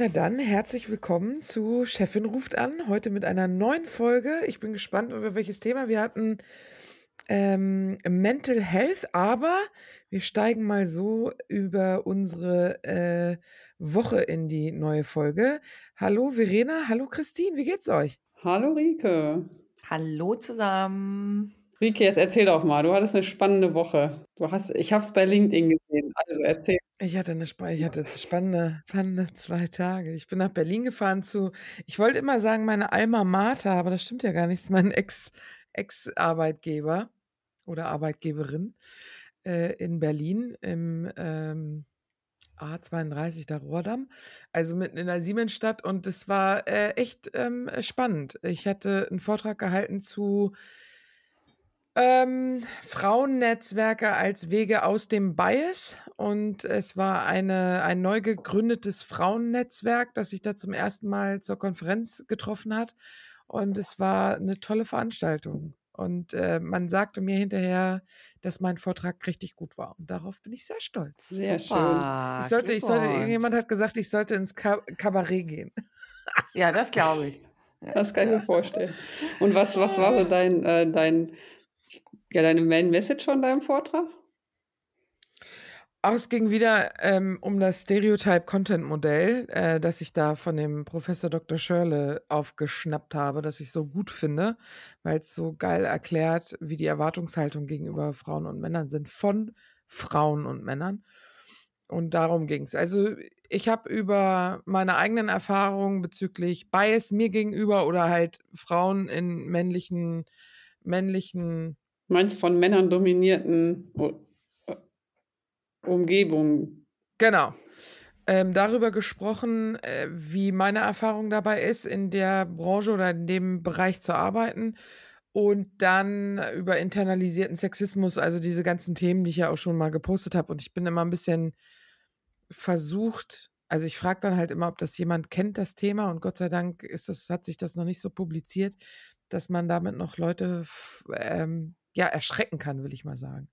Na dann, herzlich willkommen zu Chefin ruft an. Heute mit einer neuen Folge. Ich bin gespannt, über welches Thema wir hatten. Ähm, Mental Health, aber wir steigen mal so über unsere äh, Woche in die neue Folge. Hallo Verena, hallo Christine, wie geht's euch? Hallo Rike. Hallo zusammen. Rike, jetzt erzähl doch mal, du hattest eine spannende Woche. Du hast, ich habe es bei LinkedIn gesehen, also erzähl. Ich hatte eine ich hatte spannende, spannende zwei Tage. Ich bin nach Berlin gefahren zu, ich wollte immer sagen, meine Alma Mater, aber das stimmt ja gar nicht, mein Ex, Ex-Arbeitgeber oder Arbeitgeberin äh, in Berlin im ähm, A32, der Rohrdamm, also mitten in der Siemensstadt und es war äh, echt ähm, spannend. Ich hatte einen Vortrag gehalten zu ähm, Frauennetzwerke als Wege aus dem Bias und es war eine, ein neu gegründetes Frauennetzwerk, das sich da zum ersten Mal zur Konferenz getroffen hat und es war eine tolle Veranstaltung. Und äh, man sagte mir hinterher, dass mein Vortrag richtig gut war. Und darauf bin ich sehr stolz. Sehr Super. schön. Ich sollte, ich sollte, irgendjemand hat gesagt, ich sollte ins Kabarett gehen. Ja, das glaube ich. Das kann ich mir vorstellen. Und was, was war so dein, äh, dein ja, deine Main Message von deinem Vortrag? Auch es ging wieder ähm, um das Stereotype-Content-Modell, äh, das ich da von dem Professor Dr. Schörle aufgeschnappt habe, das ich so gut finde, weil es so geil erklärt, wie die Erwartungshaltung gegenüber Frauen und Männern sind, von Frauen und Männern. Und darum ging es. Also ich habe über meine eigenen Erfahrungen bezüglich Bias mir gegenüber oder halt Frauen in männlichen, männlichen. Meinst von Männern dominierten Umgebung. Genau. Ähm, darüber gesprochen, äh, wie meine Erfahrung dabei ist, in der Branche oder in dem Bereich zu arbeiten. Und dann über internalisierten Sexismus, also diese ganzen Themen, die ich ja auch schon mal gepostet habe. Und ich bin immer ein bisschen versucht, also ich frage dann halt immer, ob das jemand kennt, das Thema. Und Gott sei Dank ist das, hat sich das noch nicht so publiziert, dass man damit noch Leute ähm, ja, erschrecken kann, will ich mal sagen.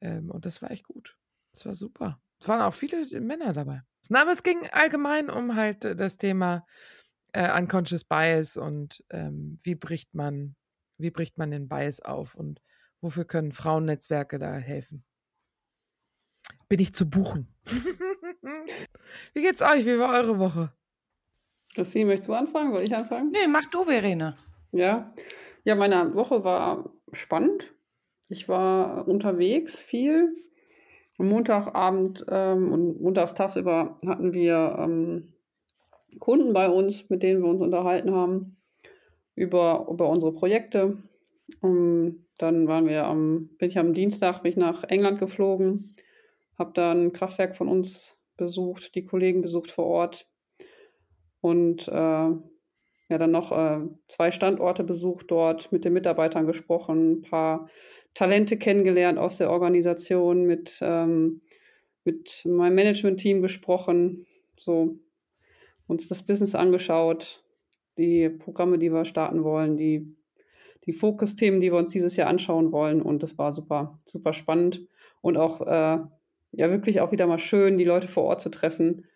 Ähm, und das war echt gut. Das war super. Es waren auch viele Männer dabei. Na, aber es ging allgemein um halt äh, das Thema äh, Unconscious Bias und ähm, wie bricht man, wie bricht man den Bias auf und wofür können Frauennetzwerke da helfen? Bin ich zu buchen. wie geht's euch? Wie war eure Woche? Christine, möchtest du anfangen? Soll ich anfangen? Nee, mach du, Verena. Ja. Ja, meine Woche war spannend. Ich war unterwegs viel, Montagabend ähm, und montags tagsüber hatten wir ähm, Kunden bei uns, mit denen wir uns unterhalten haben über, über unsere Projekte. Und dann waren wir am, bin ich am Dienstag bin ich nach England geflogen, habe dann ein Kraftwerk von uns besucht, die Kollegen besucht vor Ort und äh, ja dann noch äh, zwei Standorte besucht dort, mit den Mitarbeitern gesprochen, ein paar Talente kennengelernt aus der Organisation, mit, ähm, mit meinem Management-Team gesprochen, so uns das Business angeschaut, die Programme, die wir starten wollen, die, die Fokusthemen, die wir uns dieses Jahr anschauen wollen. Und das war super, super spannend und auch äh, ja wirklich auch wieder mal schön, die Leute vor Ort zu treffen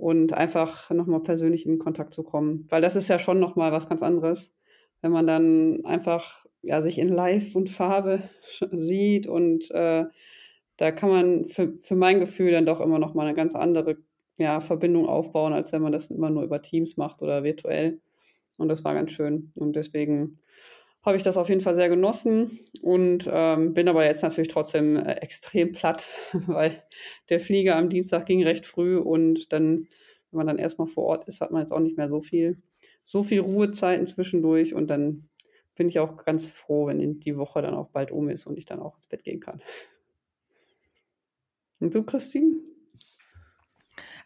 und einfach nochmal persönlich in Kontakt zu kommen. Weil das ist ja schon nochmal was ganz anderes, wenn man dann einfach ja, sich in Live und Farbe sieht und äh, da kann man für, für mein Gefühl dann doch immer noch mal eine ganz andere ja, Verbindung aufbauen, als wenn man das immer nur über Teams macht oder virtuell. Und das war ganz schön. Und deswegen habe ich das auf jeden Fall sehr genossen und ähm, bin aber jetzt natürlich trotzdem äh, extrem platt, weil der Flieger am Dienstag ging recht früh und dann, wenn man dann erstmal vor Ort ist, hat man jetzt auch nicht mehr so viel, so viel Ruhezeiten zwischendurch und dann bin ich auch ganz froh, wenn die Woche dann auch bald um ist und ich dann auch ins Bett gehen kann. Und du, Christine?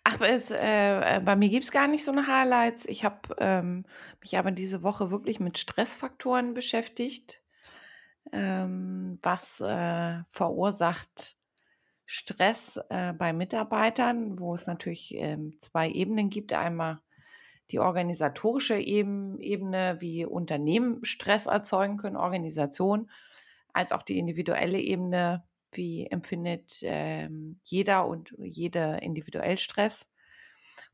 Ach, es, äh, äh bei mir gibt es gar nicht so eine Highlights. Ich habe ähm, mich aber diese Woche wirklich mit Stressfaktoren beschäftigt. Ähm, was äh, verursacht Stress äh, bei Mitarbeitern, wo es natürlich ähm, zwei Ebenen gibt. Einmal die organisatorische Ebene, wie Unternehmen Stress erzeugen können, Organisation, als auch die individuelle Ebene, wie empfindet ähm, jeder und jede individuell Stress?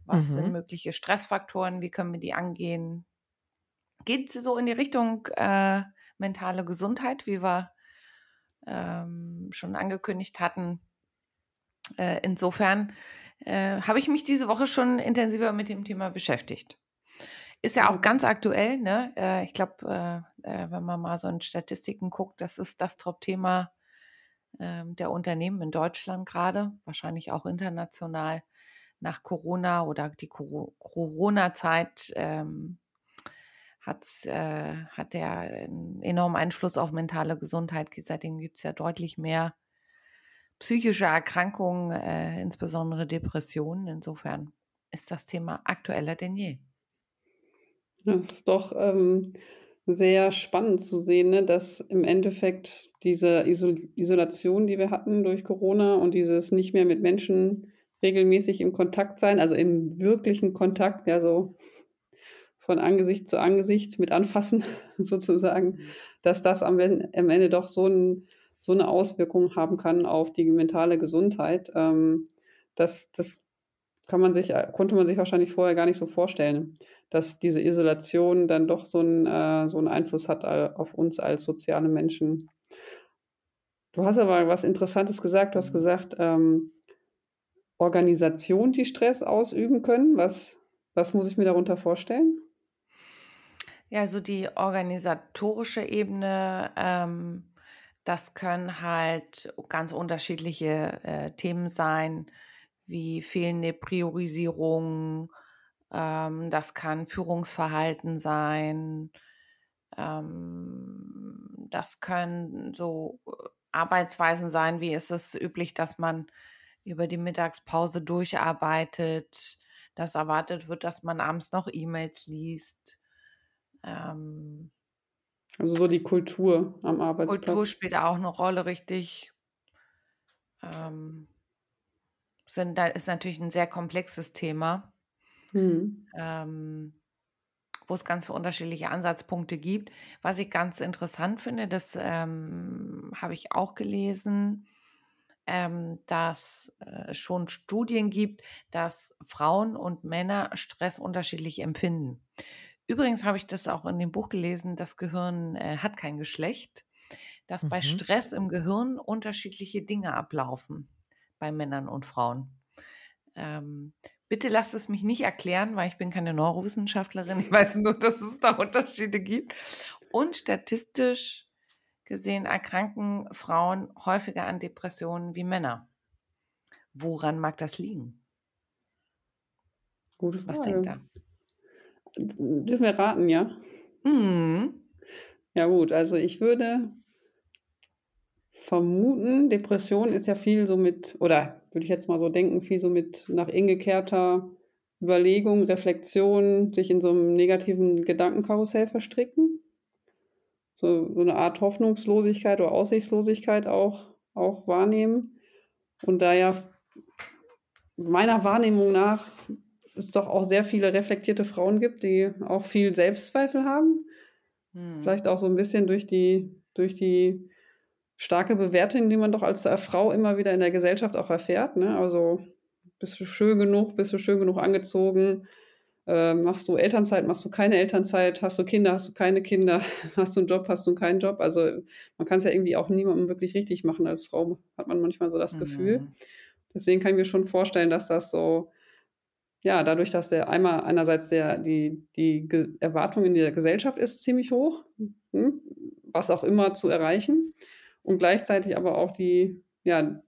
Was mhm. sind mögliche Stressfaktoren? Wie können wir die angehen? Geht es so in die Richtung äh, mentale Gesundheit, wie wir ähm, schon angekündigt hatten? Äh, insofern äh, habe ich mich diese Woche schon intensiver mit dem Thema beschäftigt. Ist ja auch ganz aktuell, ne? Äh, ich glaube, äh, äh, wenn man mal so in Statistiken guckt, das ist das Top-Thema der Unternehmen in Deutschland gerade, wahrscheinlich auch international nach Corona oder die Corona-Zeit ähm, hat, äh, hat der einen enormen Einfluss auf mentale Gesundheit. Seitdem gibt es ja deutlich mehr psychische Erkrankungen, äh, insbesondere Depressionen. Insofern ist das Thema aktueller denn je. Das ist doch ähm, sehr spannend zu sehen, ne, dass im Endeffekt diese Isol Isolation, die wir hatten durch Corona und dieses nicht mehr mit Menschen regelmäßig im Kontakt sein, also im wirklichen Kontakt, ja, so von Angesicht zu Angesicht mit anfassen sozusagen, dass das am, am Ende doch so, ein, so, eine Auswirkung haben kann auf die mentale Gesundheit. Ähm, das, das kann man sich, konnte man sich wahrscheinlich vorher gar nicht so vorstellen dass diese Isolation dann doch so einen, äh, so einen Einfluss hat auf uns als soziale Menschen. Du hast aber was Interessantes gesagt. Du hast gesagt, ähm, Organisationen, die Stress ausüben können. Was, was muss ich mir darunter vorstellen? Ja, also die organisatorische Ebene, ähm, das können halt ganz unterschiedliche äh, Themen sein, wie fehlende Priorisierung, ähm, das kann Führungsverhalten sein. Ähm, das können so äh, Arbeitsweisen sein, wie ist es üblich, dass man über die Mittagspause durcharbeitet, dass erwartet wird, dass man abends noch E-Mails liest. Ähm, also so die Kultur am Arbeitsplatz. Kultur spielt auch eine Rolle, richtig. Ähm, sind, da ist natürlich ein sehr komplexes Thema mhm. ähm, wo es ganz unterschiedliche Ansatzpunkte gibt. Was ich ganz interessant finde, das ähm, habe ich auch gelesen, ähm, dass es äh, schon Studien gibt, dass Frauen und Männer Stress unterschiedlich empfinden. Übrigens habe ich das auch in dem Buch gelesen, das Gehirn äh, hat kein Geschlecht, dass mhm. bei Stress im Gehirn unterschiedliche Dinge ablaufen bei Männern und Frauen. Ähm, Bitte lasst es mich nicht erklären, weil ich bin keine Neurowissenschaftlerin. Ich weiß nur, dass es da Unterschiede gibt. Und statistisch gesehen erkranken Frauen häufiger an Depressionen wie Männer. Woran mag das liegen? Gute Frage. Was denkt ihr? Dürfen wir raten, ja? Mhm. Ja gut, also ich würde vermuten, Depression ist ja viel so mit, oder würde ich jetzt mal so denken, viel so mit nach ingekehrter Überlegung, Reflexion, sich in so einem negativen Gedankenkarussell verstricken. So, so eine Art Hoffnungslosigkeit oder Aussichtslosigkeit auch, auch wahrnehmen. Und da ja meiner Wahrnehmung nach es doch auch sehr viele reflektierte Frauen gibt, die auch viel Selbstzweifel haben. Hm. Vielleicht auch so ein bisschen durch die, durch die starke Bewertung, die man doch als Frau immer wieder in der Gesellschaft auch erfährt. Ne? Also bist du schön genug, bist du schön genug angezogen, äh, machst du Elternzeit, machst du keine Elternzeit, hast du Kinder, hast du keine Kinder, hast du einen Job, hast du keinen Job. Also man kann es ja irgendwie auch niemandem wirklich richtig machen. Als Frau hat man manchmal so das mhm. Gefühl. Deswegen kann ich mir schon vorstellen, dass das so ja, dadurch, dass der einmal einerseits der, die, die Erwartung in der Gesellschaft ist ziemlich hoch, hm, was auch immer zu erreichen. Und gleichzeitig aber auch die, ja,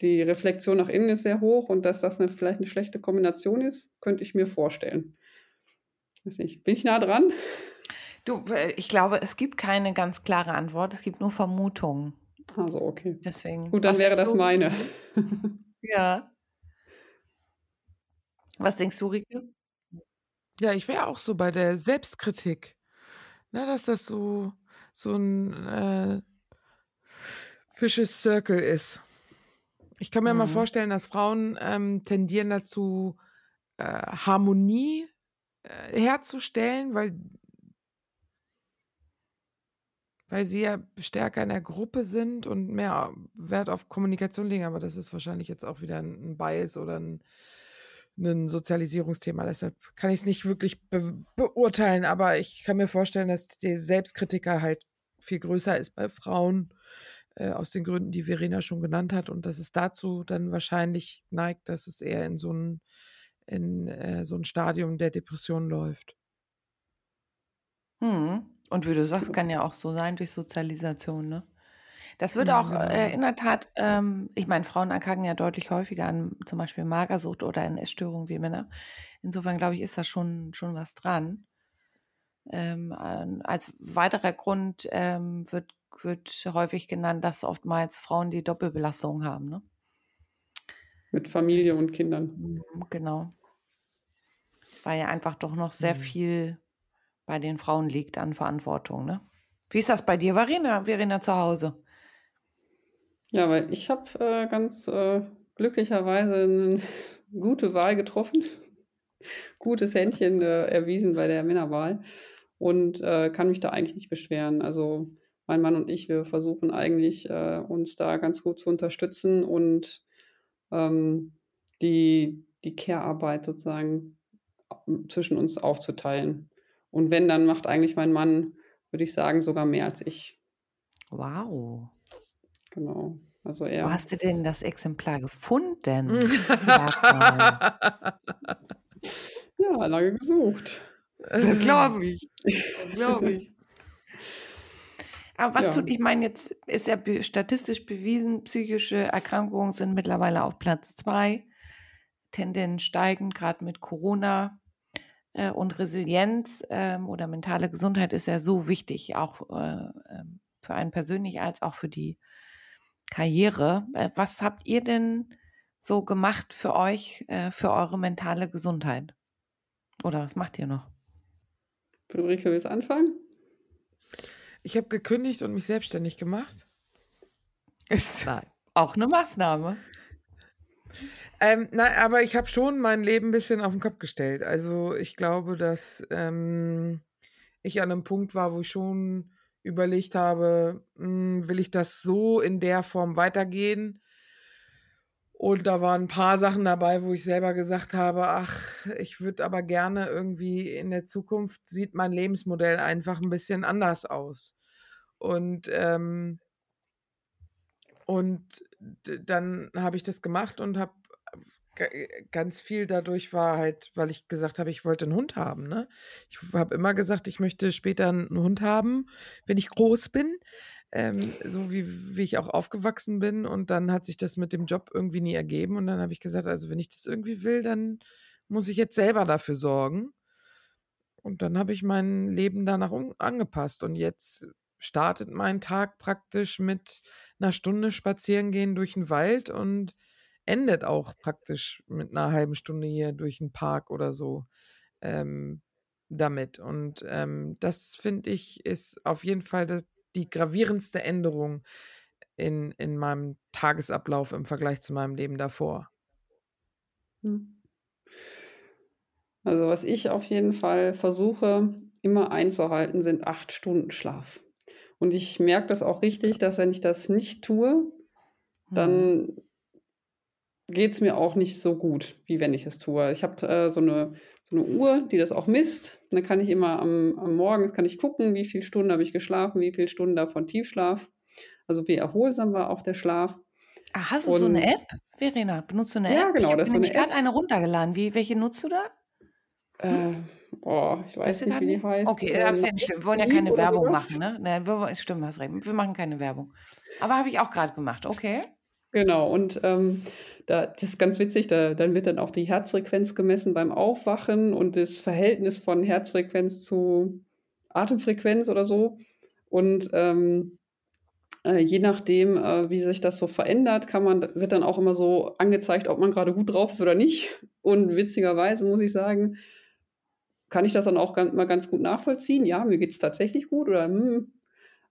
die Reflexion nach innen ist sehr hoch und dass das eine, vielleicht eine schlechte Kombination ist, könnte ich mir vorstellen. Weiß nicht, bin ich nah dran? Du, äh, ich glaube, es gibt keine ganz klare Antwort, es gibt nur Vermutungen. Also, okay. Deswegen. Gut, dann wäre das so meine. ja. Was denkst du, Rike? Ja, ich wäre auch so bei der Selbstkritik. Ne, dass das so, so ein äh, Vicious Circle ist. Ich kann mir mhm. mal vorstellen, dass Frauen ähm, tendieren dazu, äh, Harmonie äh, herzustellen, weil, weil sie ja stärker in der Gruppe sind und mehr Wert auf Kommunikation legen. Aber das ist wahrscheinlich jetzt auch wieder ein, ein Bias oder ein, ein Sozialisierungsthema. Deshalb kann ich es nicht wirklich be beurteilen, aber ich kann mir vorstellen, dass die Selbstkritiker halt viel größer ist bei Frauen, äh, aus den Gründen, die Verena schon genannt hat, und dass es dazu dann wahrscheinlich neigt, dass es eher in so ein, in, äh, so ein Stadium der Depression läuft. Hm. Und wie du sagst, kann ja auch so sein durch Sozialisation, ne? Das wird ja, auch genau. äh, in der Tat, ähm, ich meine, Frauen erkranken ja deutlich häufiger an zum Beispiel Magersucht oder an Essstörungen wie Männer. Insofern glaube ich, ist da schon, schon was dran. Ähm, als weiterer Grund ähm, wird, wird häufig genannt, dass oftmals Frauen die Doppelbelastung haben. Ne? Mit Familie und Kindern. Mhm, genau. Weil ja einfach doch noch sehr mhm. viel bei den Frauen liegt an Verantwortung. Ne? Wie ist das bei dir, Verena, Verena zu Hause? Ja, weil ich habe äh, ganz äh, glücklicherweise eine gute Wahl getroffen. Gutes Händchen äh, erwiesen bei der Männerwahl und äh, kann mich da eigentlich nicht beschweren. Also mein Mann und ich, wir versuchen eigentlich äh, uns da ganz gut zu unterstützen und ähm, die, die Care-Arbeit sozusagen zwischen uns aufzuteilen. Und wenn, dann macht eigentlich mein Mann, würde ich sagen, sogar mehr als ich. Wow. Genau. Also er. Wo hast du denn das Exemplar gefunden? ja, lange gesucht. Das glaube ich. Das glaube ich. Aber was ja. tut, ich meine, jetzt ist ja statistisch bewiesen, psychische Erkrankungen sind mittlerweile auf Platz zwei, Tendenz steigend, gerade mit Corona. Äh, und Resilienz ähm, oder mentale Gesundheit ist ja so wichtig, auch äh, ähm, für einen persönlich als auch für die Karriere. Äh, was habt ihr denn so gemacht für euch, äh, für eure mentale Gesundheit? Oder was macht ihr noch? Friederike, willst du anfangen? Ich habe gekündigt und mich selbstständig gemacht. Ist Nein. auch eine Maßnahme. Ähm, nein, aber ich habe schon mein Leben ein bisschen auf den Kopf gestellt. Also ich glaube, dass ähm, ich an einem Punkt war, wo ich schon überlegt habe, mh, hm, will ich das so in der Form weitergehen? Und da waren ein paar Sachen dabei, wo ich selber gesagt habe, ach, ich würde aber gerne irgendwie in der Zukunft sieht mein Lebensmodell einfach ein bisschen anders aus. Und ähm, und dann habe ich das gemacht und habe äh, ganz viel dadurch war halt, weil ich gesagt habe, ich wollte einen Hund haben. Ne? Ich habe immer gesagt, ich möchte später einen Hund haben, wenn ich groß bin. Ähm, so wie, wie ich auch aufgewachsen bin. Und dann hat sich das mit dem Job irgendwie nie ergeben. Und dann habe ich gesagt, also wenn ich das irgendwie will, dann muss ich jetzt selber dafür sorgen. Und dann habe ich mein Leben danach angepasst. Und jetzt startet mein Tag praktisch mit einer Stunde spazieren gehen durch den Wald und endet auch praktisch mit einer halben Stunde hier durch den Park oder so ähm, damit. Und ähm, das finde ich ist auf jeden Fall das, die gravierendste Änderung in, in meinem Tagesablauf im Vergleich zu meinem Leben davor. Hm. Also was ich auf jeden Fall versuche immer einzuhalten, sind acht Stunden Schlaf. Und ich merke das auch richtig, dass wenn ich das nicht tue, dann hm geht es mir auch nicht so gut, wie wenn ich es tue. Ich habe äh, so, eine, so eine Uhr, die das auch misst. dann kann ich immer am, am Morgen kann ich gucken, wie viele Stunden habe ich geschlafen, wie viele Stunden davon Tiefschlaf. Also wie erholsam war auch der Schlaf. Ah, hast du Und, so eine App? Verena, benutzt du eine Ja, App? genau, Ich habe so gerade eine runtergeladen. Wie, welche nutzt du da? Äh, boah, ich weiß nicht, wie die heißt. Okay, Äh, ist ja nicht schlimm. Wir wollen ja keine Werbung machen, ne? Ne, wir, ist stimmt, hast recht. Wir machen keine Werbung. Aber habe ich auch gerade gemacht, okay. Genau, und ähm, da, das ist ganz witzig, da, dann wird dann auch die Herzfrequenz gemessen beim Aufwachen und das Verhältnis von Herzfrequenz zu Atemfrequenz oder so. Und ähm, äh, je nachdem, äh, wie sich das so verändert, kann man, wird dann auch immer so angezeigt, ob man gerade gut drauf ist oder nicht. Und witzigerweise muss ich sagen, kann ich das dann auch ganz, mal ganz gut nachvollziehen. Ja, mir geht es tatsächlich gut oder hm,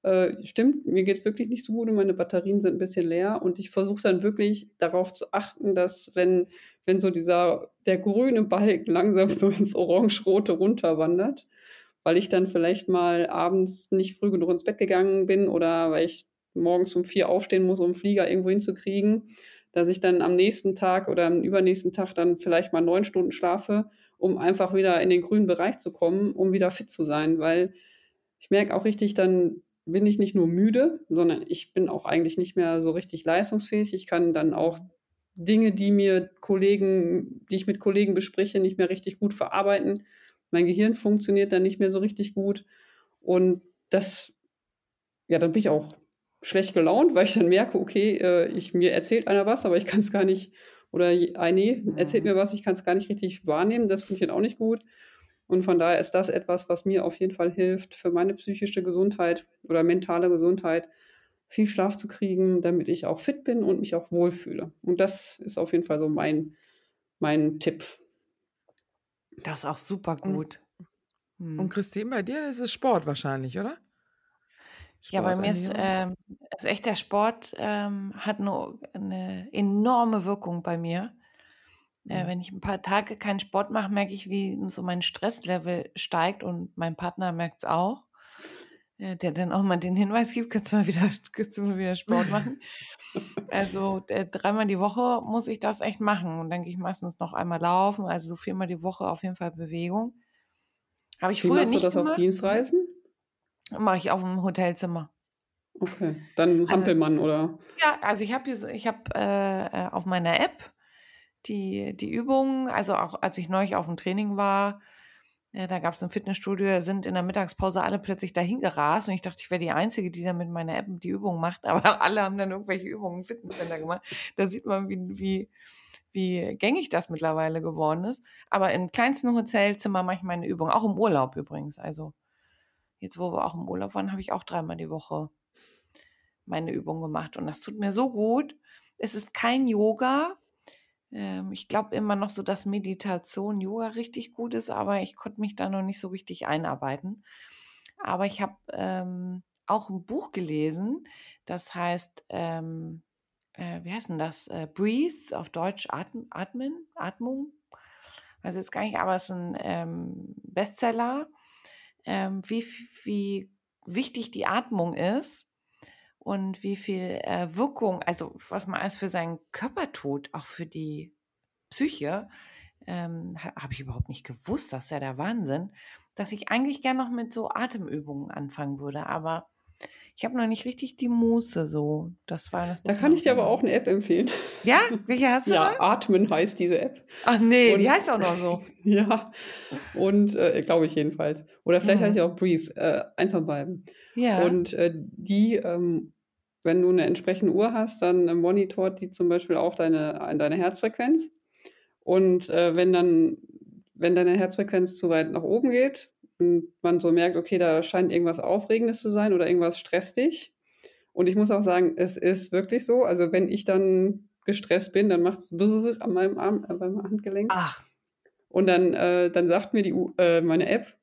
äh, stimmt, mir geht es wirklich nicht so gut und meine Batterien sind ein bisschen leer. Und ich versuche dann wirklich darauf zu achten, dass wenn, wenn so dieser, der grüne Balken langsam so ins Orange-Rote runterwandert, weil ich dann vielleicht mal abends nicht früh genug ins Bett gegangen bin oder weil ich morgens um vier aufstehen muss, um einen Flieger irgendwo hinzukriegen, dass ich dann am nächsten Tag oder am übernächsten Tag dann vielleicht mal neun Stunden schlafe, um einfach wieder in den grünen Bereich zu kommen, um wieder fit zu sein, weil ich merke auch richtig, dann bin ich nicht nur müde, sondern ich bin auch eigentlich nicht mehr so richtig leistungsfähig. Ich kann dann auch Dinge, die mir Kollegen, die ich mit Kollegen bespreche, nicht mehr richtig gut verarbeiten. Mein Gehirn funktioniert dann nicht mehr so richtig gut. Und das, ja, dann bin ich auch schlecht gelaunt, weil ich dann merke, okay, äh, ich, mir erzählt einer was, aber ich kann es gar nicht, oder eine erzählt mir was, ich kann es gar nicht richtig wahrnehmen. Das finde ich dann auch nicht gut. Und von daher ist das etwas, was mir auf jeden Fall hilft, für meine psychische Gesundheit oder mentale Gesundheit viel Schlaf zu kriegen, damit ich auch fit bin und mich auch wohlfühle. Und das ist auf jeden Fall so mein, mein Tipp. Das ist auch super Und, gut. und Hm. Christine, bei dir ist es Sport wahrscheinlich, oder? Ja, bei mir ist, ähm, ist echt der Sport ähm, hat eine, eine enorme Wirkung bei mir. Äh, Mhm. wenn ich ein paar Tage keinen Sport mache, merke ich, wie so mein Stresslevel steigt und mein Partner merkt es auch. Äh, der dann auch mal den Hinweis gibt, kannst du mal wieder, kannst du mal wieder Sport machen. Also äh, dreimal die Woche muss ich das echt machen und dann gehe ich meistens noch einmal laufen, also so viermal die Woche auf jeden Fall Bewegung. Habe ich Wie früher machst du nicht das auf gemacht, Dienstreisen? mache ich auf dem Hotelzimmer. Okay, dann Also Hampelmann oder? Ja, also ich habe ich hab, äh, auf meiner App die, die Übungen, also auch als ich neulich auf dem Training war, äh, da gab es ein Fitnessstudio, sind in der Mittagspause alle plötzlich dahin gerast und ich dachte, ich wäre die Einzige, die dann mit meiner App die Übungen macht, aber alle haben dann irgendwelche Übungen im Fitnesscenter gemacht. Da sieht man, wie, wie, wie gängig das mittlerweile geworden ist. Aber im kleinsten Hotelzimmer mache ich meine Übungen, auch im Urlaub übrigens. Also jetzt, wo wir auch im Urlaub waren, habe ich auch dreimal die Woche meine Übung gemacht und das tut mir so gut. Es ist kein Yoga. Ähm, ich glaube immer noch so, dass Meditation, Yoga richtig gut ist, aber ich konnte mich da noch nicht so richtig einarbeiten. Aber ich habe ähm, auch ein Buch gelesen, das heißt, ähm, äh, wie heißt denn das? Äh, Breathe, auf Deutsch Atmen, Atmen, Atmung. Also jetzt gar nicht, aber es ist ein ähm, Bestseller, ähm, wie, wie wichtig die Atmung ist und wie viel äh, Wirkung, also was man alles für seinen Körper tut, auch für die Psyche, ähm, ha- habe ich überhaupt nicht gewusst. Das ist ja der Wahnsinn, dass ich eigentlich gern noch mit so Atemübungen anfangen würde, aber ich habe noch nicht richtig die Muße so. Das war, das Da kann ich dir aber auch eine App empfehlen. Ja, welche hast du Ja, da? Atmen heißt diese App. Ach nee, die Und heißt auch noch so. ja, und äh, glaube ich jedenfalls. Oder vielleicht heißt Mhm. sie auch Breathe, äh, eins von beiden. Ja. Und äh, die, ähm, wenn du eine entsprechende Uhr hast, dann äh, monitort die zum Beispiel auch deine, deine Herzfrequenz. Und äh, wenn dann, wenn deine Herzfrequenz zu weit nach oben geht und man so merkt, okay, da scheint irgendwas Aufregendes zu sein oder irgendwas stresst dich. Und ich muss auch sagen, es ist wirklich so. Also wenn ich dann gestresst bin, dann macht es an meinem Arm, äh, beim Handgelenk. Ach, Und dann, äh, dann sagt mir die, äh, meine App,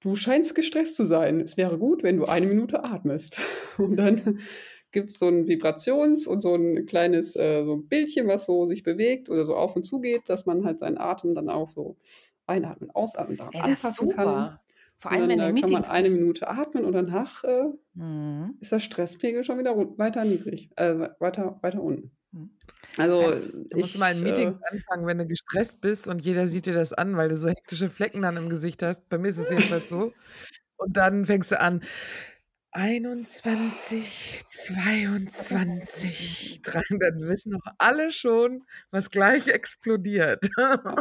du scheinst gestresst zu sein. Es wäre gut, wenn du eine Minute atmest. Und dann gibt es so ein Vibrations- und so ein kleines äh, so ein Bildchen, was so sich bewegt oder so auf und zu geht, dass man halt seinen Atem dann auch so einatmen, ausatmen, daran ey, anpassen kann. Vor allem, dann wenn du äh, in kann man Meetings eine. Minute atmen und danach äh, Mhm. ist der Stresspegel schon wieder weiter niedrig, äh, weiter, weiter unten. Mhm. Also Ja, Du musst ich, mal ein Meeting äh, anfangen, wenn du gestresst bist und jeder sieht dir das an, weil du so hektische Flecken dann im Gesicht hast. Bei mir ist es jedenfalls so. Und dann fängst du an, 21, 22, 300 wissen noch alle schon, was gleich explodiert.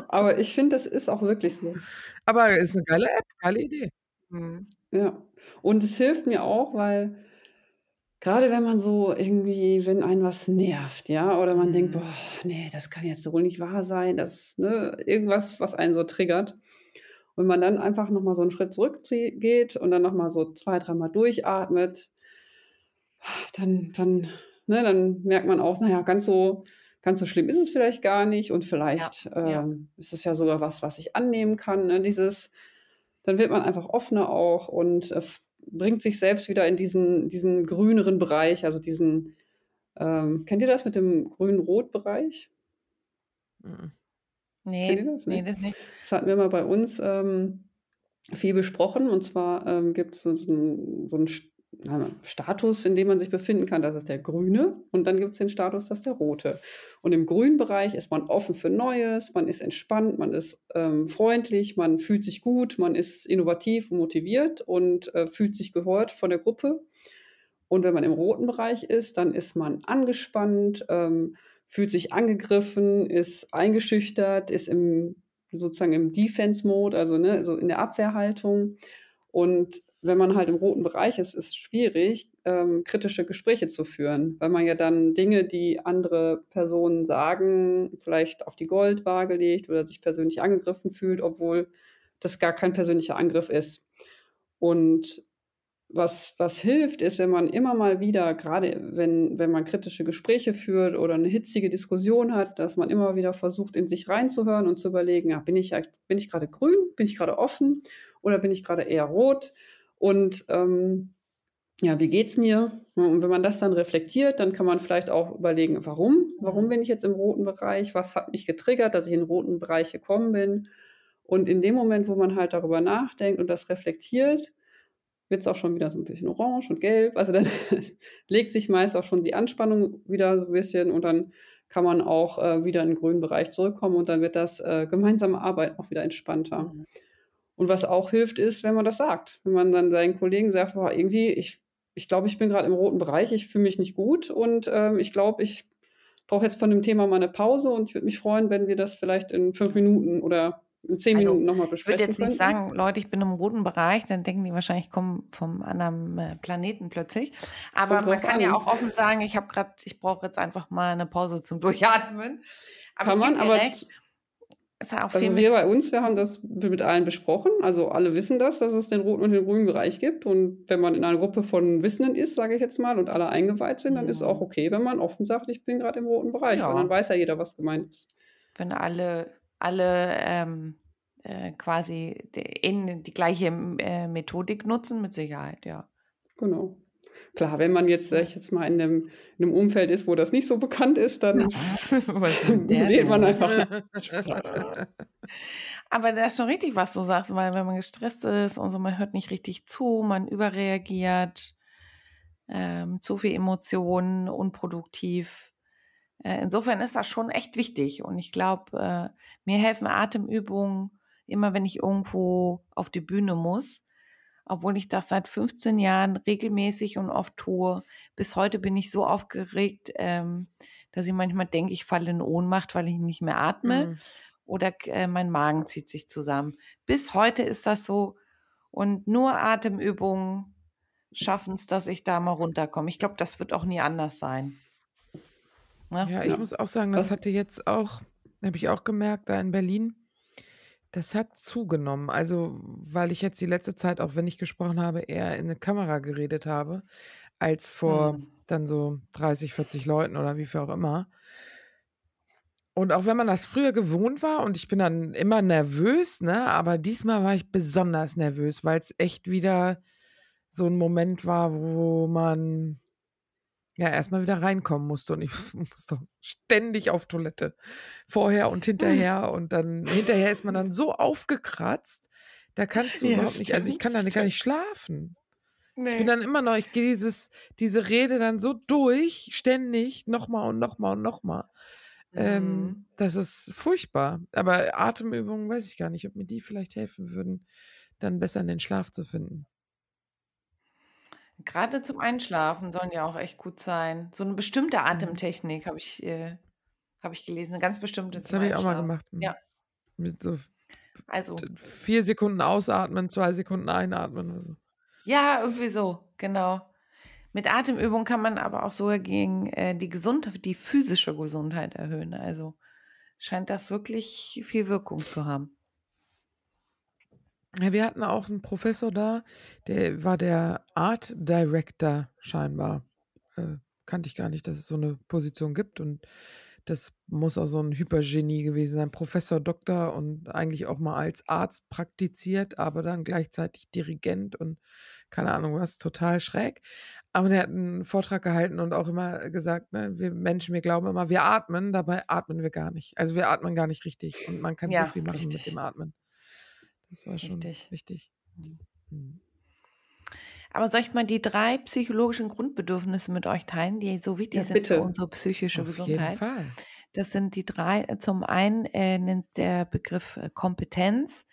Aber ich finde, das ist auch wirklich so. Aber ist eine geile App, geile Idee. Mhm. Ja. Und es hilft mir auch, weil gerade wenn man so irgendwie, wenn einen was nervt, ja, oder man denkt, mhm. boah, nee, das kann jetzt wohl nicht wahr sein, das, ne, irgendwas, was einen so triggert. Wenn man dann einfach nochmal so einen Schritt zurückgeht und dann nochmal so zwei, dreimal durchatmet, dann, dann, ne, dann merkt man auch, naja, ganz so, ganz so schlimm ist es vielleicht gar nicht und vielleicht ja, äh, ja. ist es ja sogar was, was ich annehmen kann. Ne? Dieses, dann wird man einfach offener auch und äh, bringt sich selbst wieder in diesen, diesen grüneren Bereich, also diesen, ähm, kennt ihr das mit dem grün-rot-Bereich? Mhm. Nee, das? Nee, das nicht. Das hatten wir mal bei uns ähm, viel besprochen. Und zwar ähm, gibt es so, so einen Status, in dem man sich befinden kann. Das ist der grüne. Und dann gibt es den Status, das ist der rote. Und im grünen Bereich ist man offen für Neues, man ist entspannt, man ist ähm, freundlich, man fühlt sich gut, man ist innovativ und motiviert und äh, fühlt sich gehört von der Gruppe. Und wenn man im roten Bereich ist, dann ist man angespannt, ähm, fühlt sich angegriffen, ist eingeschüchtert, ist im sozusagen im Defense-Mode, also ne, so in der Abwehrhaltung. Und wenn man halt im roten Bereich ist, ist es schwierig, ähm, kritische Gespräche zu führen, weil man ja dann Dinge, die andere Personen sagen, vielleicht auf die Goldwaage legt oder sich persönlich angegriffen fühlt, obwohl das gar kein persönlicher Angriff ist. Und was, was hilft, ist, wenn man immer mal wieder, gerade wenn, wenn man kritische Gespräche führt oder eine hitzige Diskussion hat, dass man immer wieder versucht, in sich reinzuhören und zu überlegen, ja, bin ich, bin ich gerade grün, bin ich gerade offen oder bin ich gerade eher rot? Und ähm, ja, wie geht's mir? Und wenn man das dann reflektiert, dann kann man vielleicht auch überlegen, warum? Warum mhm. bin ich jetzt im roten Bereich? Was hat mich getriggert, dass ich in den roten Bereich gekommen bin? Und in dem Moment, wo man halt darüber nachdenkt und das reflektiert, wird es auch schon wieder so ein bisschen orange und gelb. Also dann legt sich meist auch schon die Anspannung wieder so ein bisschen und dann kann man auch äh, wieder in den grünen Bereich zurückkommen und dann wird das äh, gemeinsame Arbeiten auch wieder entspannter. Mhm. Und was auch hilft, ist, wenn man das sagt. Wenn man dann seinen Kollegen sagt, boah, irgendwie, ich, ich glaube, ich bin gerade im roten Bereich, ich fühle mich nicht gut und ähm, ich glaube, ich brauche jetzt von dem Thema mal eine Pause und ich würde mich freuen, wenn wir das vielleicht in fünf Minuten oder in zehn also, Minuten nochmal besprechen. Ich würde jetzt nicht sagen, Leute, ich bin im roten Bereich, dann denken die wahrscheinlich, ich komme vom anderen äh, Planeten plötzlich. Aber man kann an. ja auch offen sagen, ich habe gerade, ich brauche jetzt einfach mal eine Pause zum Durchatmen. Aber kann man, aber recht, also wir bei uns, wir haben das mit allen besprochen. Also alle wissen das, dass es den roten und den grünen Bereich gibt. Und wenn man in einer Gruppe von Wissenden ist, sage ich jetzt mal, und alle eingeweiht sind, dann mhm. ist es auch okay, wenn man offen sagt, ich bin gerade im roten Bereich. Ja. Weil dann weiß ja jeder, was gemeint ist. Wenn alle alle ähm, äh, quasi in die gleiche äh, Methodik nutzen, mit Sicherheit, ja. Genau. Klar, wenn man jetzt, sag ich jetzt mal, in einem, in einem Umfeld ist, wo das nicht so bekannt ist, dann redet man einfach. Aber da ist schon richtig, was du sagst, weil wenn man gestresst ist und so, man hört nicht richtig zu, man überreagiert, ähm, zu viel Emotionen, unproduktiv, insofern ist das schon echt wichtig. Und ich glaube, äh, mir helfen Atemübungen immer, wenn ich irgendwo auf die Bühne muss. Obwohl ich das seit 15 Jahren regelmäßig und oft tue. Bis heute bin ich so aufgeregt, ähm, dass ich manchmal denke, ich falle in Ohnmacht, weil ich nicht mehr atme. Mhm. Oder äh, mein Magen zieht sich zusammen. Bis heute ist das so. Und nur Atemübungen schaffen es, dass ich da mal runterkomme. Ich glaube, das wird auch nie anders sein. Ne? Ja, ich ja. muss auch sagen, das hatte jetzt auch, habe ich auch gemerkt, da in Berlin, das hat zugenommen. Also, weil ich jetzt die letzte Zeit, auch wenn ich gesprochen habe, eher in eine Kamera geredet habe, als vor hm. dann so 30, 40 Leuten oder wie viel auch immer. Und auch wenn man das früher gewohnt war und ich bin dann immer nervös, ne, aber diesmal war ich besonders nervös, weil es echt wieder so ein Moment war, wo man ja, erstmal wieder reinkommen musste und ich musste ständig auf Toilette. Vorher und hinterher und dann hinterher ist man dann so aufgekratzt, da kannst du ja, überhaupt nicht, also ich kann dann gar nicht schlafen. Nee. Ich bin dann immer noch, ich gehe dieses, diese Rede dann so durch, ständig, nochmal und nochmal und nochmal. Ähm, mhm. Ähm, das ist furchtbar. Aber Atemübungen weiß ich gar nicht, ob mir die vielleicht helfen würden, dann besser in den Schlaf zu finden. Gerade zum Einschlafen sollen ja auch echt gut sein. So eine bestimmte Mhm. Atemtechnik habe ich, äh, habe ich gelesen, eine ganz bestimmte Das habe ich auch mal gemacht. Ja, Mit so also 4 Sekunden ausatmen, 2 Sekunden einatmen so. ja, irgendwie so, genau. Mit Atemübung kann man aber auch sogar gegen äh, die Gesundheit, die physische Gesundheit erhöhen. Also scheint das wirklich viel Wirkung zu haben. Ja, wir hatten auch einen Professor da, der war der Art Director scheinbar. Äh, kannte ich gar nicht, dass es so eine Position gibt und das muss auch so ein Hypergenie gewesen sein. Professor, Doktor und eigentlich auch mal als Arzt praktiziert, aber dann gleichzeitig Dirigent und keine Ahnung was, total schräg. Aber der hat einen Vortrag gehalten und auch immer gesagt, ne, wir Menschen, wir glauben immer, wir atmen, dabei atmen wir gar nicht. Also wir atmen gar nicht richtig und man kann so Ja, viel machen mit richtig. dem Atmen. Das war schon Richtig. wichtig. Mhm. Aber soll ich mal die drei psychologischen Grundbedürfnisse mit euch teilen, die so wichtig Ja, sind für unsere psychische Auf jeden Gesundheit? Fall. Das sind die drei. Zum einen äh, nennt der Begriff äh, Kompetenz,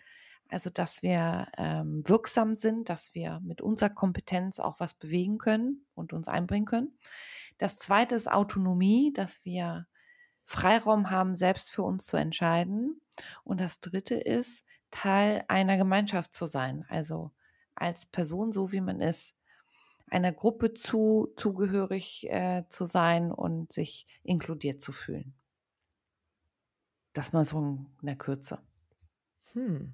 also dass wir ähm, wirksam sind, dass wir mit unserer Kompetenz auch was bewegen können und uns einbringen können. Das zweite ist Autonomie, dass wir Freiraum haben, selbst für uns zu entscheiden. Und das dritte ist, Teil einer Gemeinschaft zu sein, also als Person, so wie man ist, einer Gruppe zu, zugehörig äh, zu sein und sich inkludiert zu fühlen. Das mal so in der Kürze. Hm.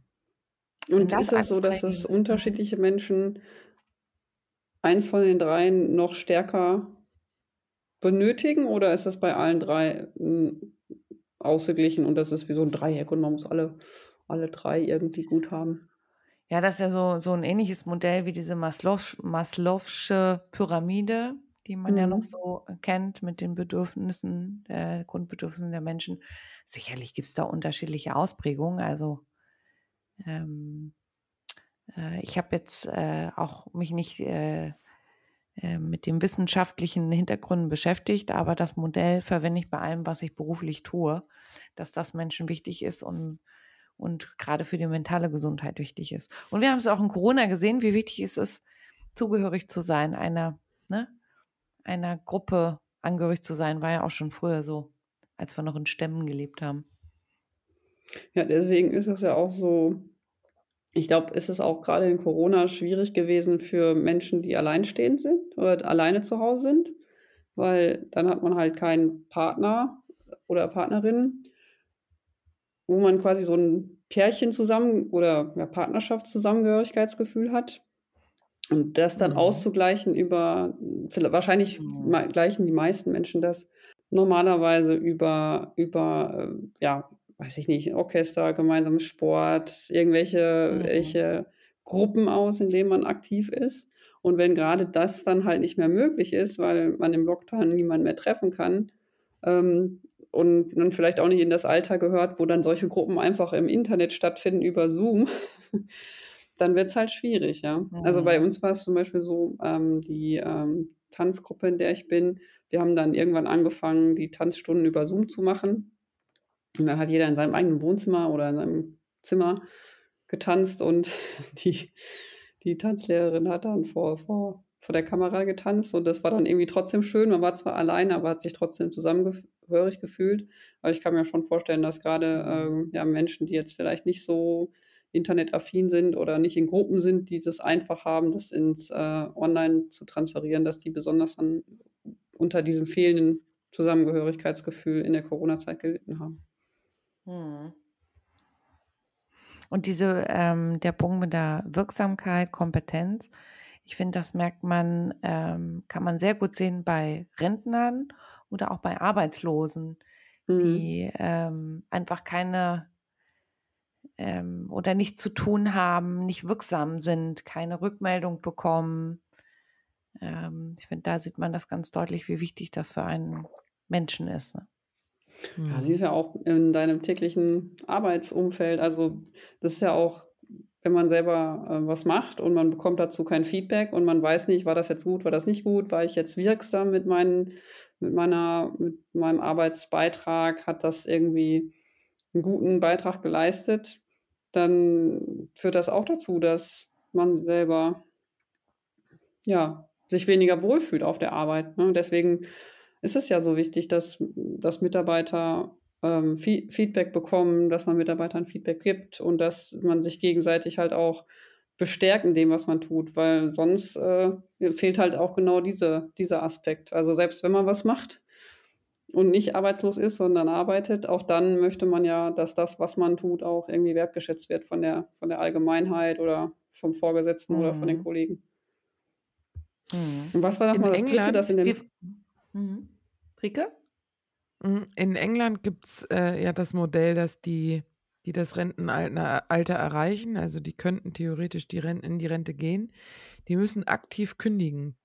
Und das ist es so, dass es unterschiedliche Menschen eins von den dreien noch stärker benötigen oder ist das bei allen drei mm, ausgeglichen und das ist wie so ein Dreieck und man muss alle, alle drei irgendwie gut haben? Ja, das ist ja so, so ein ähnliches Modell wie diese Maslow, Maslow'sche Pyramide, die man ja noch Mhm. so kennt mit den Bedürfnissen, äh, Grundbedürfnissen der Menschen. Sicherlich gibt es da unterschiedliche Ausprägungen. Also ähm, äh, ich habe jetzt äh, auch mich nicht äh, äh, mit dem wissenschaftlichen Hintergründen beschäftigt, aber das Modell verwende ich bei allem, was ich beruflich tue, dass das Menschen wichtig ist und, und gerade für die mentale Gesundheit wichtig ist. Und wir haben es auch in Corona gesehen, wie wichtig es ist, zugehörig zu sein, einer, ne, einer Gruppe angehörig zu sein, war ja auch schon früher so, als wir noch in Stämmen gelebt haben. Ja, deswegen ist es ja auch so, ich glaube, ist es auch gerade in Corona schwierig gewesen für Menschen, die alleinstehend sind oder alleine zu Hause sind, weil dann hat man halt keinen Partner oder Partnerin, wo man quasi so ein Pärchen zusammen oder ja, Partnerschaftszusammengehörigkeitsgefühl hat. Und das dann Mhm. auszugleichen über, wahrscheinlich Mhm. gleichen die meisten Menschen das normalerweise über, über äh, ja, weiß ich nicht, Orchester, gemeinsames Sport, irgendwelche Mhm. welche Gruppen aus, in denen man aktiv ist. Und wenn gerade das dann halt nicht mehr möglich ist, weil man im Lockdown niemanden mehr treffen kann ähm, und dann vielleicht auch nicht in das Alter gehört, wo dann solche Gruppen einfach im Internet stattfinden über Zoom, dann wird es halt schwierig, ja. Also bei Mhm. uns war es zum Beispiel so, ähm, die ähm, Tanzgruppe, in der ich bin, wir haben dann irgendwann angefangen, die Tanzstunden über Zoom zu machen. Und dann hat jeder in seinem eigenen Wohnzimmer oder in seinem Zimmer getanzt und die, die Tanzlehrerin hat dann vor, vor, vor der Kamera getanzt und das war dann irgendwie trotzdem schön. Man war zwar alleine, aber hat sich trotzdem zusammengehörig gefühlt. Aber ich kann mir schon vorstellen, dass gerade ähm, ja, Menschen, die jetzt vielleicht nicht so internetaffin sind oder nicht in Gruppen sind, die das einfach haben, das ins äh, Online zu transferieren, dass die besonders an, unter diesem fehlenden Zusammengehörigkeitsgefühl in der Corona-Zeit gelitten haben. Hm. Und diese, ähm, der Punkt mit der Wirksamkeit, Kompetenz, ich finde, das merkt man, ähm, kann man sehr gut sehen bei Rentnern oder auch bei Arbeitslosen, Mhm. die ähm, einfach keine ähm, oder nichts zu tun haben, nicht wirksam sind, keine Rückmeldung bekommen. Ähm, ich finde, da sieht man das ganz deutlich, wie wichtig das für einen Menschen ist. Ne? Ja, Mhm. sie ist ja auch in deinem täglichen Arbeitsumfeld. Also das ist ja auch, wenn man selber äh, was macht und man bekommt dazu kein Feedback und man weiß nicht, war das jetzt gut, war das nicht gut, war ich jetzt wirksam mit, meinen, mit, meiner, mit meinem Arbeitsbeitrag, hat das irgendwie einen guten Beitrag geleistet, dann führt das auch dazu, dass man selber ja sich weniger wohlfühlt auf der Arbeit. Ne? Deswegen ist es ja so wichtig, dass, dass Mitarbeiter ähm, Feedback bekommen, dass man Mitarbeitern Feedback gibt und dass man sich gegenseitig halt auch bestärkt in dem, was man tut, weil sonst äh, fehlt halt auch genau diese, dieser Aspekt. Also selbst wenn man was macht und nicht arbeitslos ist, sondern arbeitet, auch dann möchte man ja, dass das, was man tut, auch irgendwie wertgeschätzt wird von der, von der Allgemeinheit oder vom Vorgesetzten mhm. oder von den mhm. Kollegen. Mhm. Und was war nochmal das England, Dritte, das in dem... Mhm. Rike? Mhm, in England gibt es äh, ja das Modell, dass die, die das Rentenalter erreichen, also die könnten theoretisch die Renten, in die Rente gehen, die müssen aktiv kündigen,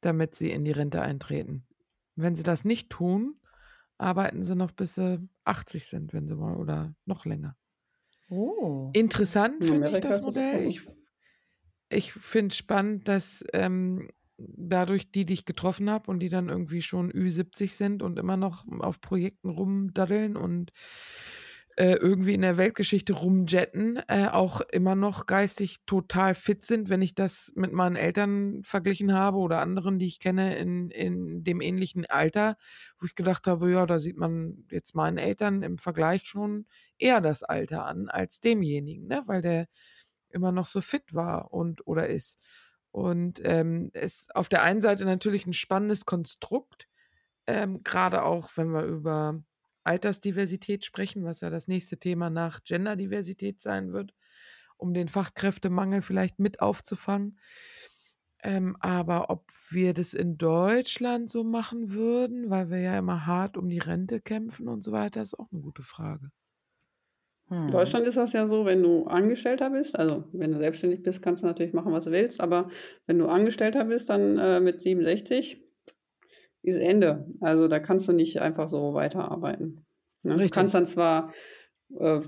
damit sie in die Rente eintreten. Wenn sie das nicht tun, arbeiten sie noch bis sie 80 sind, wenn sie wollen, oder noch länger. Oh. Interessant finde ich das Modell. Ich, ich finde spannend, dass ähm, dadurch die, die ich getroffen habe und die dann irgendwie schon Ü70 sind und immer noch auf Projekten rumdaddeln und äh, irgendwie in der Weltgeschichte rumjetten, äh, auch immer noch geistig total fit sind, wenn ich das mit meinen Eltern verglichen habe oder anderen, die ich kenne in, in dem ähnlichen Alter, wo ich gedacht habe, ja, da sieht man jetzt meinen Eltern im Vergleich schon eher das Alter an als demjenigen, ne? weil der immer noch so fit war und oder ist. Und ähm, ist auf der einen Seite natürlich ein spannendes Konstrukt, ähm, gerade auch wenn wir über Altersdiversität sprechen, was ja das nächste Thema nach Genderdiversität sein wird, um den Fachkräftemangel vielleicht mit aufzufangen. Ähm, aber ob wir das in Deutschland so machen würden, weil wir ja immer hart um die Rente kämpfen und so weiter, ist auch eine gute Frage. In hm. Deutschland ist das ja so, wenn du Angestellter bist, also wenn du selbstständig bist, kannst du natürlich machen, was du willst, aber wenn du Angestellter bist, dann äh, mit 67 ist Ende. Also da kannst du nicht einfach so weiterarbeiten. Ne? Du kannst dann zwar äh,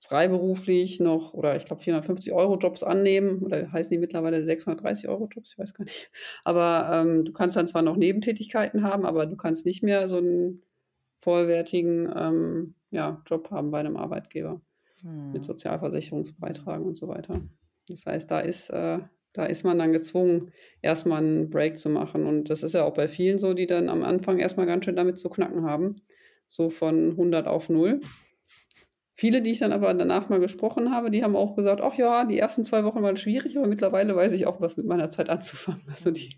freiberuflich noch oder ich glaube 450 Euro Jobs annehmen oder heißen die mittlerweile 630 Euro Jobs, ich weiß gar nicht. Aber ähm, du kannst dann zwar noch Nebentätigkeiten haben, aber du kannst nicht mehr so einen vollwertigen ähm, ja, Job haben bei einem Arbeitgeber hm. mit Sozialversicherungsbeitragen und so weiter. Das heißt, da ist, äh, da ist man dann gezwungen, erstmal einen Break zu machen. Und das ist ja auch bei vielen so, die dann am Anfang erstmal ganz schön damit zu knacken haben. So von 100 auf 0. Viele, die ich dann aber danach mal gesprochen habe, die haben auch gesagt, ach ja, die ersten zwei Wochen waren schwierig, aber mittlerweile weiß ich auch, was mit meiner Zeit anzufangen. Also die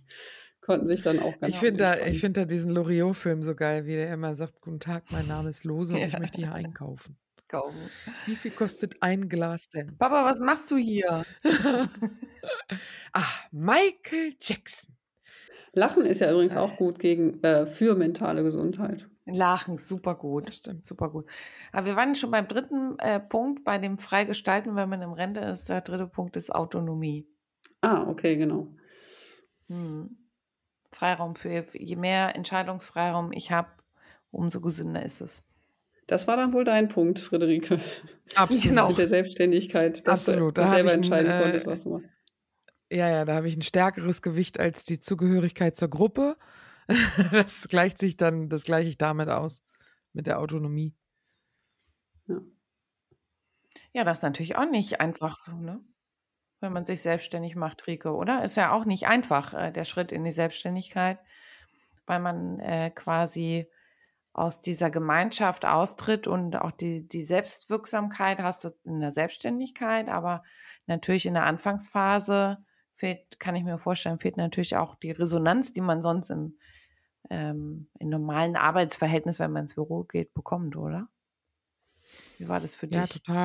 konnten sich dann auch ganz Ich finde da, find da diesen Loriot-Film so geil, wie der immer sagt, guten Tag, mein Name ist Lose und ja. ich möchte hier einkaufen kaufen. Wie viel kostet ein Glas Senf? Papa, was machst du hier? Ach, Michael Jackson. Lachen ist ja übrigens auch gut gegen, äh, für mentale Gesundheit. Lachen, super gut. Das stimmt, super gut. Aber wir waren schon beim dritten äh, Punkt, bei dem Freigestalten, wenn man im Rente ist. Der dritte Punkt ist Autonomie. Ah, okay, genau. Hm. Freiraum für, je mehr Entscheidungsfreiraum ich habe, umso gesünder ist es. Das war dann wohl dein Punkt, Friederike. Absolut. Genau. Mit der Selbstständigkeit, dass Absolut. du da selber entscheiden ein, konntest, was du machst. Ja, ja, da habe ich ein stärkeres Gewicht als die Zugehörigkeit zur Gruppe. das gleicht sich dann, das gleiche ich damit aus, mit der Autonomie. Ja. Ja, das ist natürlich auch nicht einfach, ne? wenn man sich selbstständig macht, Rike, oder? Ist ja auch nicht einfach, äh, der Schritt in die Selbstständigkeit, weil man äh, quasi aus dieser Gemeinschaft austritt und auch die, die Selbstwirksamkeit hast du in der Selbstständigkeit, aber natürlich in der Anfangsphase fehlt, kann ich mir vorstellen, fehlt natürlich auch die Resonanz, die man sonst im, ähm, im normalen Arbeitsverhältnis, wenn man ins Büro geht, bekommt, oder? Wie war das für dich? Ja, total.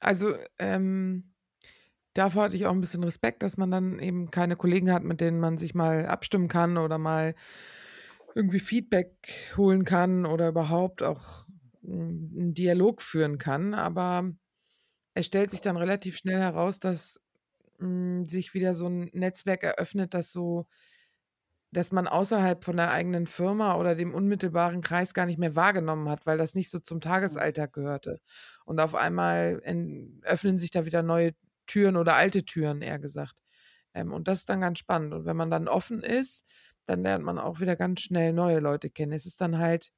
Also, ähm, davor hatte ich auch ein bisschen Respekt, dass man dann eben keine Kollegen hat, mit denen man sich mal abstimmen kann oder mal irgendwie Feedback holen kann oder überhaupt auch einen Dialog führen kann. Aber es stellt sich dann relativ schnell heraus, dass mh, hm, sich wieder so ein Netzwerk eröffnet, das so, dass man außerhalb von der eigenen Firma oder dem unmittelbaren Kreis gar nicht mehr wahrgenommen hat, weil das nicht so zum Tagesalltag gehörte. Und auf einmal öffnen sich da wieder neue Türen oder alte Türen, eher gesagt. Ähm, und das ist dann ganz spannend. Und wenn man dann offen ist, dann lernt man auch wieder ganz schnell neue Leute kennen. Es ist dann halt,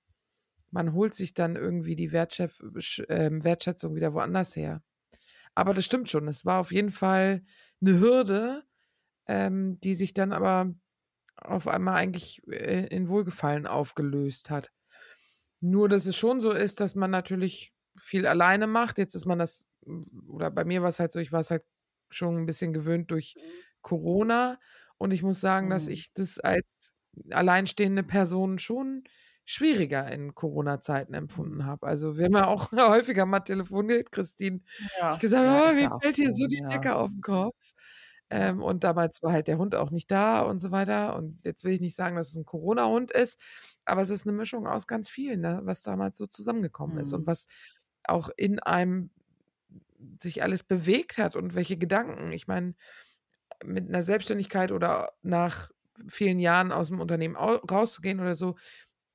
man holt sich dann irgendwie die Wertschäf äh, Wertschätzung wieder woanders her. Aber das stimmt schon. Es war auf jeden Fall eine Hürde, ähm, die sich dann aber auf einmal eigentlich äh, in Wohlgefallen aufgelöst hat. Nur, dass es schon so ist, dass man natürlich viel alleine macht. Jetzt ist man das, oder bei mir war es halt so, ich war es halt schon ein bisschen gewöhnt durch Corona. Und ich muss sagen, dass Mhm. ich das als alleinstehende Person schon schwieriger in Corona-Zeiten empfunden habe. Also wir haben ja auch häufiger mal telefoniert, Christine. Ja, Ich gesagt, ja, oh, mir ja fällt hier so, die ja. Decke auf den Kopf. Ähm, und damals war halt der Hund auch nicht da und so weiter. Und jetzt will ich nicht sagen, dass es ein Corona-Hund ist, aber es ist eine Mischung aus ganz vielen, ne, was damals so zusammengekommen ist und Mhm. was auch in einem sich alles bewegt hat und welche Gedanken. Ich meine, mit einer Selbstständigkeit oder nach vielen Jahren aus dem Unternehmen au rauszugehen oder so,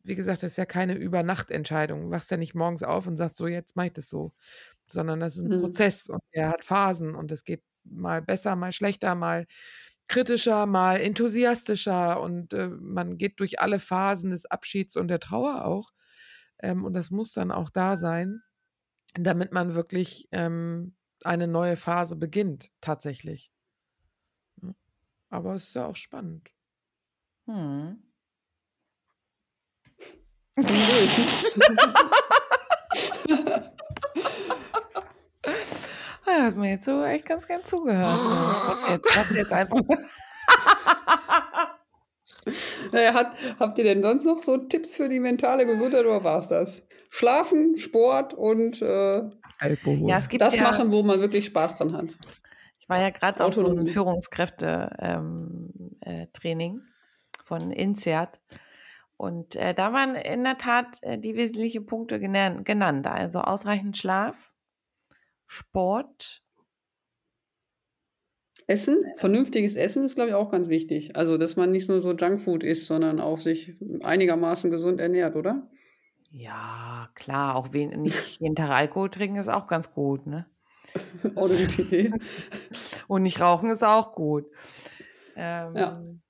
wie gesagt, das ist ja keine Übernachtentscheidung. Du wachst ja nicht morgens auf und sagst so: „Jetzt mache ich das so“, sondern das ist ein Mhm. Prozess und der hat Phasen und es geht mal besser, mal schlechter, mal kritischer, mal enthusiastischer und, äh, man geht durch alle Phasen des Abschieds und der Trauer auch. Ähm, und das muss dann auch da sein, damit man wirklich, ähm, eine neue Phase beginnt tatsächlich. Aber es ist ja auch spannend. Mhm. Ah, hast mir jetzt so echt ganz gern zugehört. ne? Was jetzt? Was jetzt einfach? Naja, hat, habt ihr denn sonst noch so Tipps für die mentale Gesundheit oder war es das? Schlafen, Sport und äh, Alkohol. Ja, es gibt das ja machen, wo man wirklich Spaß dran hat. Ich war ja gerade auf so einem Autonomie. Führungskräfte ähm, äh, Training von INSEAD. Und äh, da waren in der Tat äh, die wesentlichen Punkte genan genannt. Also ausreichend Schlaf, Sport. Essen, vernünftiges Essen ist, glaube ich, auch ganz wichtig. Also, dass man nicht nur so Junkfood isst, sondern auch sich einigermaßen gesund ernährt, oder? Ja, klar, auch wen nicht jeden Tag Alkohol trinken ist auch ganz gut, ne? Idee. Und nicht rauchen ist auch gut. Ja. Ähm,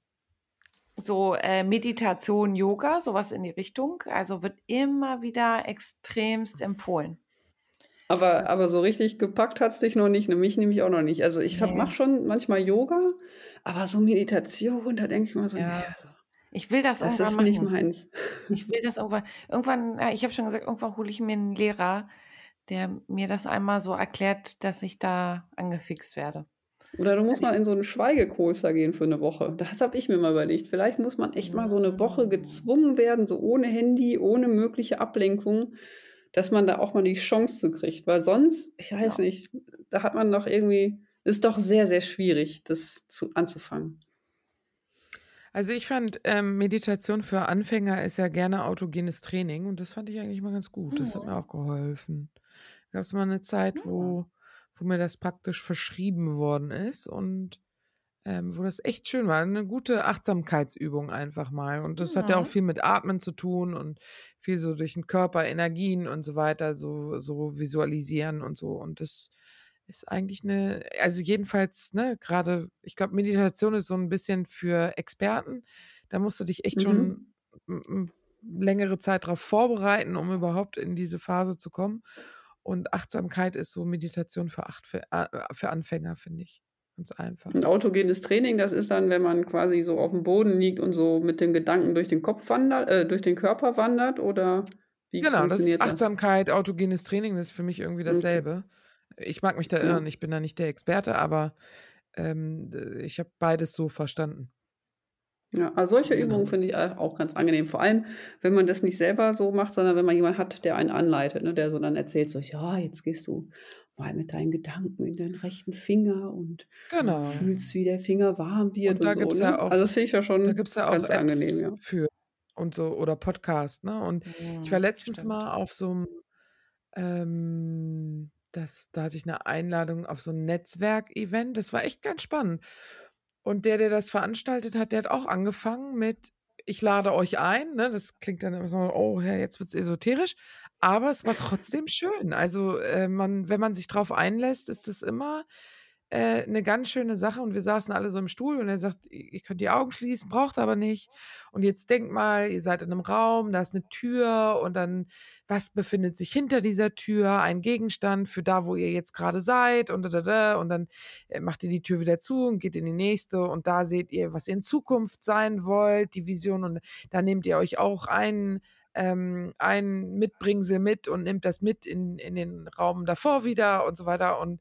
so äh, Meditation, Yoga, sowas in die Richtung. Also wird immer wieder extremst empfohlen. Aber, aber so richtig gepackt hat es dich noch nicht, ne, mich nämlich auch noch nicht. Also ich Nee. mache schon manchmal Yoga, aber so Meditation, da denke ich mal so, Ja. nee, also, Ich will das, das irgendwann ist nicht meins. Ich will das irgendwann, irgendwann, äh, ich habe schon gesagt, irgendwann hole ich mir einen Lehrer, der mir das einmal so erklärt, dass ich da angefixt werde. Oder du musst mal in so einen Schweigekloster gehen für eine Woche. Das habe ich mir mal überlegt. Vielleicht muss man echt mal so eine Woche Mm. gezwungen werden, so ohne Handy, ohne mögliche Ablenkung, dass man da auch mal die Chance zu kriegt. Weil sonst, ich weiß Ja. nicht, da hat man doch irgendwie, ist doch sehr, sehr schwierig, das zu, anzufangen. Also ich fand, ähm, Meditation für Anfänger ist ja gerne autogenes Training und das fand ich eigentlich mal ganz gut. Das hat mir Mhm. auch geholfen. Gab es mal eine Zeit, Ja. wo, wo mir das praktisch verschrieben worden ist und ähm, wo das echt schön war. Eine gute Achtsamkeitsübung einfach mal. Und das hat ja auch Mhm. viel mit Atmen zu tun und viel so durch den Körper, Energien und so weiter, so, so visualisieren und so. Und das ist eigentlich eine, also jedenfalls, ne, gerade, ich glaube, Meditation ist so ein bisschen für Experten. Da musst du dich echt Mhm. schon längere Zeit darauf vorbereiten, um überhaupt in diese Phase zu kommen. Und Achtsamkeit ist so Meditation für, Acht, für, äh, für Anfänger, finde ich. Ganz einfach. Ein autogenes Training, das ist dann, wenn man quasi so auf dem Boden liegt und so mit den Gedanken durch den Kopf wandert, äh, durch den Körper wandert oder wie Genau, das ist funktioniert das? Achtsamkeit, autogenes Training, das ist für mich irgendwie Okay. dasselbe. Ich mag mich da Ja. irren, ich bin da nicht der Experte, aber ähm, ich habe beides so verstanden. Ja, also solche. Übungen finde ich auch ganz angenehm. Vor allem, wenn man das nicht selber so macht, sondern wenn man jemanden hat, der einen anleitet, ne, der so dann erzählt, so, ja, jetzt gehst du mal mit deinen Gedanken in den rechten Finger und Genau. fühlst, wie der Finger warm wird Und da und gibt es so. ja Ne? auch, Also das finde ich ja da schon gibt's ja auch ganz Apps angenehm, ja. für und so oder Podcast, ne? Und ich war letztens stimmt. mal auf so einem, ähm, das, da hatte ich eine Einladung auf so ein Netzwerk-Event. Das war echt ganz spannend. Und der, der das veranstaltet hat, der hat auch angefangen mit, ich lade euch ein. Ne? Das klingt dann immer so, oh ja, jetzt wird es esoterisch. Aber es war trotzdem schön. Also, äh, man, wenn man sich drauf einlässt, ist es immer äh, eine ganz schöne Sache und wir saßen alle so im Stuhl und er sagt, ihr könnt die Augen schließen, braucht aber nicht. Und jetzt denkt mal, ihr seid in einem Raum, da ist eine Tür und dann, was befindet sich hinter dieser Tür? Ein Gegenstand für da, wo ihr jetzt gerade seid und da, da, da. Und dann äh, macht ihr die Tür wieder zu und geht in die nächste und da seht ihr, was ihr in Zukunft sein wollt, die Vision und da nehmt ihr euch auch ein ähm, ein Mitbringsel mit und nimmt das mit in, in den Raum davor wieder und so weiter. Und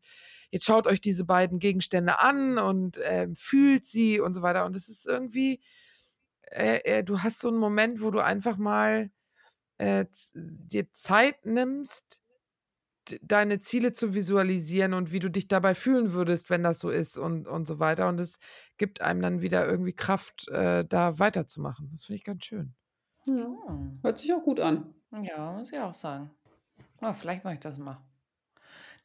jetzt schaut euch diese beiden Gegenstände an und äh, fühlt sie und so weiter. Und es ist irgendwie, äh, äh, du hast so einen Moment, wo du einfach mal äh, dir Zeit nimmst, deine Ziele zu visualisieren und wie du dich dabei fühlen würdest, wenn das so ist und, und so weiter. Und es gibt einem dann wieder irgendwie Kraft, äh, da weiterzumachen. Das finde ich ganz schön. Ja. Hört sich auch gut an. Ja, muss ich auch sagen. Na, vielleicht mache ich das mal.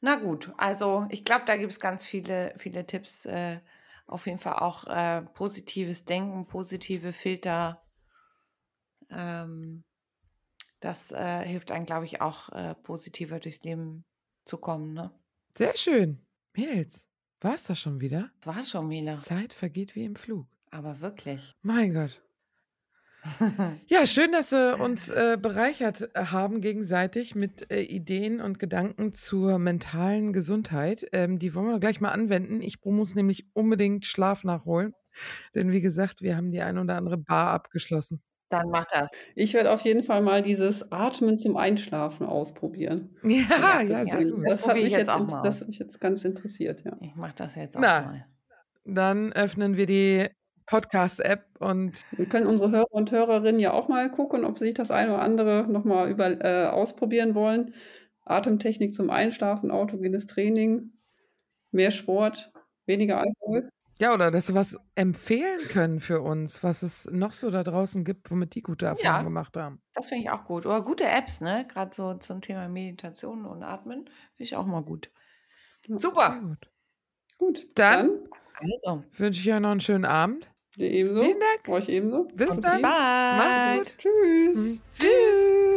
Na gut, also ich glaube, da gibt es ganz viele, viele Tipps. Äh, auf jeden Fall auch äh, positives Denken, positive Filter. Ähm, das äh, hilft einem, glaube ich, auch äh, positiver durchs Leben zu kommen. Ne? Sehr schön. Mädels, war es das schon wieder? War schon wieder. Die Zeit vergeht wie im Flug. Aber wirklich. Mein Gott. Ja, schön, dass wir uns äh, bereichert haben gegenseitig mit äh, Ideen und Gedanken zur mentalen Gesundheit. Ähm, die wollen wir gleich mal anwenden. Ich muss nämlich unbedingt Schlaf nachholen, denn wie gesagt, wir haben die ein oder andere Bar abgeschlossen. Dann mach das. Ich werde auf jeden Fall mal dieses Atmen zum Einschlafen ausprobieren. Ja, ja, sehr gut. Das, hat mich jetzt, das hat mich jetzt ganz interessiert, ja. Ich mache das jetzt auch Na, mal. Dann öffnen wir die Podcast-App und wir können unsere Hörer und Hörerinnen ja auch mal gucken, ob sie sich das eine oder andere nochmal über, äh, ausprobieren wollen. Atemtechnik zum Einschlafen, autogenes Training, mehr Sport, weniger Alkohol. Ja, oder dass sie was empfehlen können für uns, was es noch so da draußen gibt, womit die gute Erfahrungen ja, gemacht haben. Das finde ich auch gut. Oder gute Apps, ne? Gerade so zum Thema Meditation und Atmen, finde ich auch mal gut. Super. Gut. gut. Dann, dann also. wünsche ich euch noch einen schönen Abend. Dir ebenso. Vielen Dank. Euch ebenso. Bis Und dann. Macht's gut. Tschüss. Tschüss.